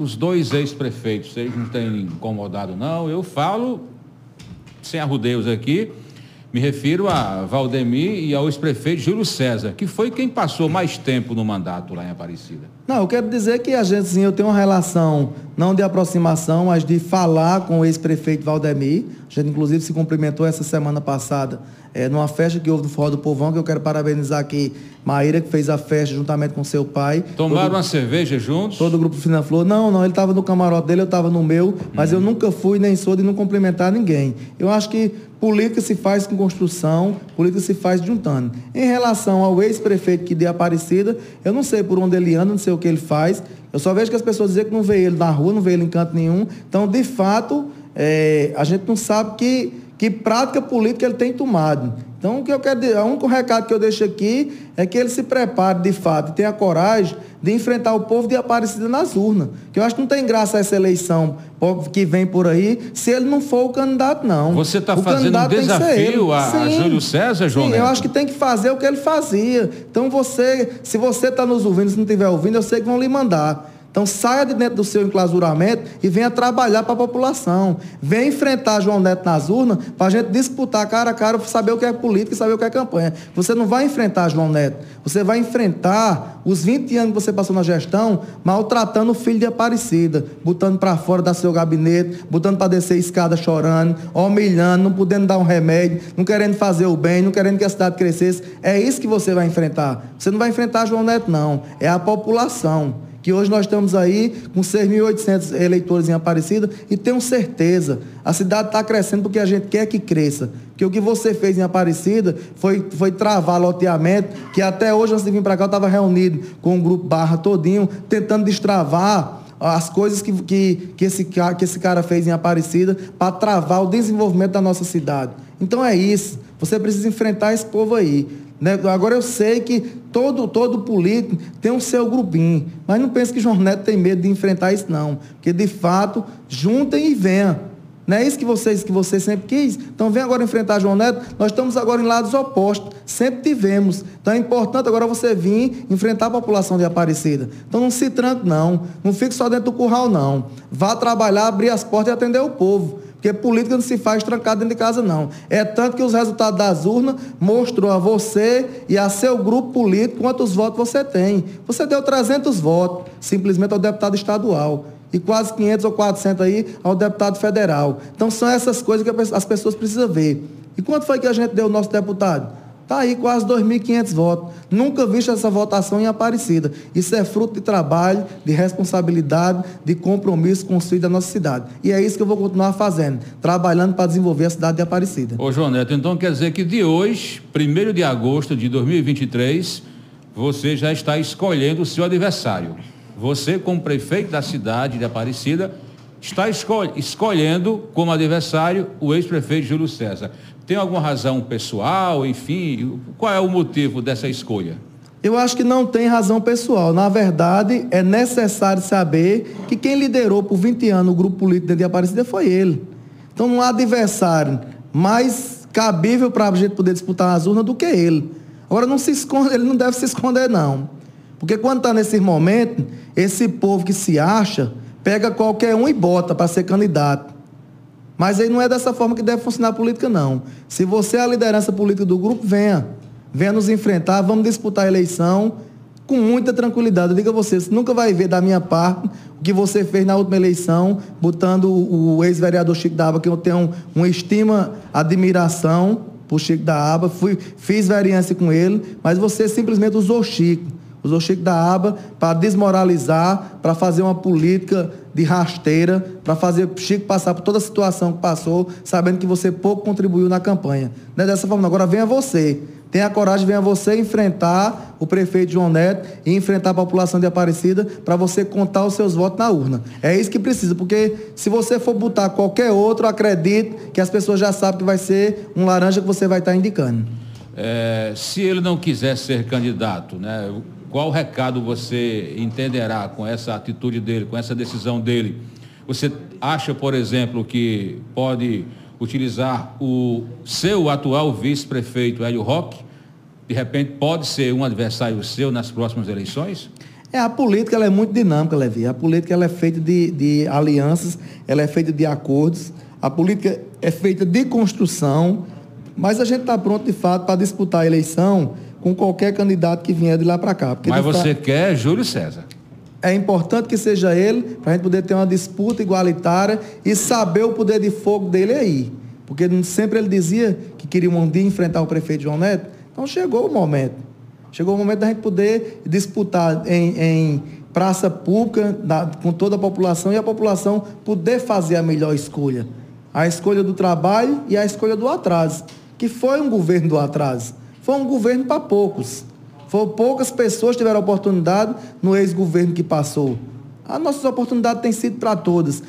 os dois ex-prefeitos, vocês não têm incomodado não, eu falo, sem arrudeios aqui, me refiro a Valdemir e ao ex-prefeito Júlio César, que foi quem passou mais tempo no mandato lá em Aparecida. Não, eu quero dizer que a gente, sim, eu tenho uma relação, não de aproximação, mas de falar com o ex-prefeito Valdemir. A gente, inclusive, se cumprimentou essa semana passada é, numa festa que houve no Forró do Povão, que eu quero parabenizar aqui Maíra, que fez a festa juntamente com seu pai. Tomaram todo, uma cerveja juntos? Todo o grupo Fina Flor. Não, não, ele estava no camarote dele, eu estava no meu, mas hum. eu nunca fui nem sou de não cumprimentar ninguém. Eu acho que política se faz com construção, política se faz juntando. Em relação ao ex-prefeito que deu Aparecida, eu não sei por onde ele anda, não sei o que ele faz. Eu só vejo que as pessoas dizem que não vê ele na rua, não vê ele em canto nenhum. Então, de fato, é, a gente não sabe que que prática política ele tem tomado. Então, o que eu quero dizer, o único recado que eu deixo aqui é que ele se prepare de fato e tenha coragem de enfrentar o povo de Aparecida nas urnas. Que eu acho que não tem graça essa eleição que vem por aí se ele não for o candidato, não. Você está fazendo um desafio a, Júlio César, João Sim, Neto? eu acho que tem que fazer o que ele fazia. Então, você, se você está nos ouvindo, se não estiver ouvindo, eu sei que vão lhe mandar. Então saia de dentro do seu enclausuramento e venha trabalhar para a população. Venha enfrentar João Neto nas urnas para a gente disputar cara a cara, saber o que é política e saber o que é campanha. Você não vai enfrentar João Neto. Você vai enfrentar os 20 anos que você passou na gestão maltratando o filho de Aparecida, botando para fora da seu gabinete, botando para descer escada chorando, humilhando, não podendo dar um remédio, não querendo fazer o bem, não querendo que a cidade crescesse. É isso que você vai enfrentar. Você não vai enfrentar João Neto, não. É a população que hoje nós estamos aí com 6.800 eleitores em Aparecida e tenho certeza, a cidade está crescendo porque a gente quer que cresça. Que o que você fez em Aparecida foi, foi travar loteamento, que até hoje, antes de vir para cá, eu estava reunido com o grupo Barra todinho, tentando destravar as coisas que, que, que, esse, que esse cara fez em Aparecida para travar o desenvolvimento da nossa cidade. Então é isso. Você precisa enfrentar esse povo aí. Né? Agora eu sei que todo, todo político tem o seu grupinho, mas não pense que João Neto tem medo de enfrentar isso, não. Porque, de fato, juntem e venham. Não é isso que vocês, que vocês sempre quis? Então vem agora enfrentar João Neto. Nós estamos agora em lados opostos. Sempre tivemos. Então é importante agora você vir enfrentar a população de Aparecida. Então não se tranque, não. Não fique só dentro do curral, não. Vá trabalhar, abrir as portas e atender o povo. Porque política não se faz trancado dentro de casa, não. É tanto que os resultados das urnas mostrou a você e a seu grupo político quantos votos você tem. Você deu 300 votos, simplesmente ao deputado estadual. E quase 500 ou 400 aí ao deputado federal. Então são essas coisas que as pessoas precisam ver. E quanto foi que a gente deu ao nosso deputado? Está aí quase 2.500 votos. Nunca visto essa votação em Aparecida. Isso é fruto de trabalho, de responsabilidade, de compromisso construído da nossa cidade. E é isso que eu vou continuar fazendo, trabalhando para desenvolver a cidade de Aparecida. Ô, João Neto, então quer dizer que de hoje, 1 de agosto de 2023, você já está escolhendo o seu adversário. Você, como prefeito da cidade de Aparecida, está escolhendo como adversário o ex-prefeito Júlio César. Tem alguma razão pessoal, enfim? Qual é o motivo dessa escolha? Eu acho que não tem razão pessoal. Na verdade, é necessário saber que quem liderou por 20 anos o grupo político de Aparecida foi ele. Então não há adversário mais cabível para a gente poder disputar as urnas do que ele. Agora não se esconde, ele não deve se esconder, não. Porque quando está nesse momento, esse povo que se acha, pega qualquer um e bota para ser candidato. Mas aí não é dessa forma que deve funcionar a política, não. Se você é a liderança política do grupo, venha. Venha nos enfrentar, vamos disputar a eleição com muita tranquilidade. Eu digo a você, você nunca vai ver da minha parte o que você fez na última eleição, botando o ex-vereador Chico da Aba, que eu tenho uma estima, admiração por Chico da Aba, fui, fiz variância com ele, mas você simplesmente usou Chico. Usou Chico da Aba para desmoralizar, para fazer uma política de rasteira, para fazer Chico passar por toda a situação que passou, sabendo que você pouco contribuiu na campanha. Não é dessa forma, agora venha você. Tenha coragem, venha você enfrentar o prefeito João Neto e enfrentar a população de Aparecida para você contar os seus votos na urna. É isso que precisa, porque se você for botar qualquer outro, acredite que as pessoas já sabem que vai ser um laranja que você vai estar indicando. É, se ele não quiser ser candidato, né? Qual recado você entenderá com essa atitude dele, com essa decisão dele? Você acha, por exemplo, que pode utilizar o seu atual vice-prefeito, Hélio Roque? De repente pode ser um adversário seu nas próximas eleições? É, a política ela é muito dinâmica, Levi. A política ela é feita de, de alianças, ela é feita de acordos. A política é feita de construção, mas a gente está pronto, de fato, para disputar a eleição com qualquer candidato que vier de lá para cá. Mas você quer Júlio César? É importante que seja ele, para a gente poder ter uma disputa igualitária e saber o poder de fogo dele aí. Porque sempre ele dizia que queria um dia enfrentar o prefeito João Neto. Então chegou o momento. Chegou o momento da gente poder disputar em, em praça pública da, com toda a população e a população poder fazer a melhor escolha. A escolha do trabalho e a escolha do atraso. Que foi um governo do atraso. Foi um governo para poucos. Foram poucas pessoas que tiveram oportunidade no ex-governo que passou. As nossas oportunidades têm sido para todas.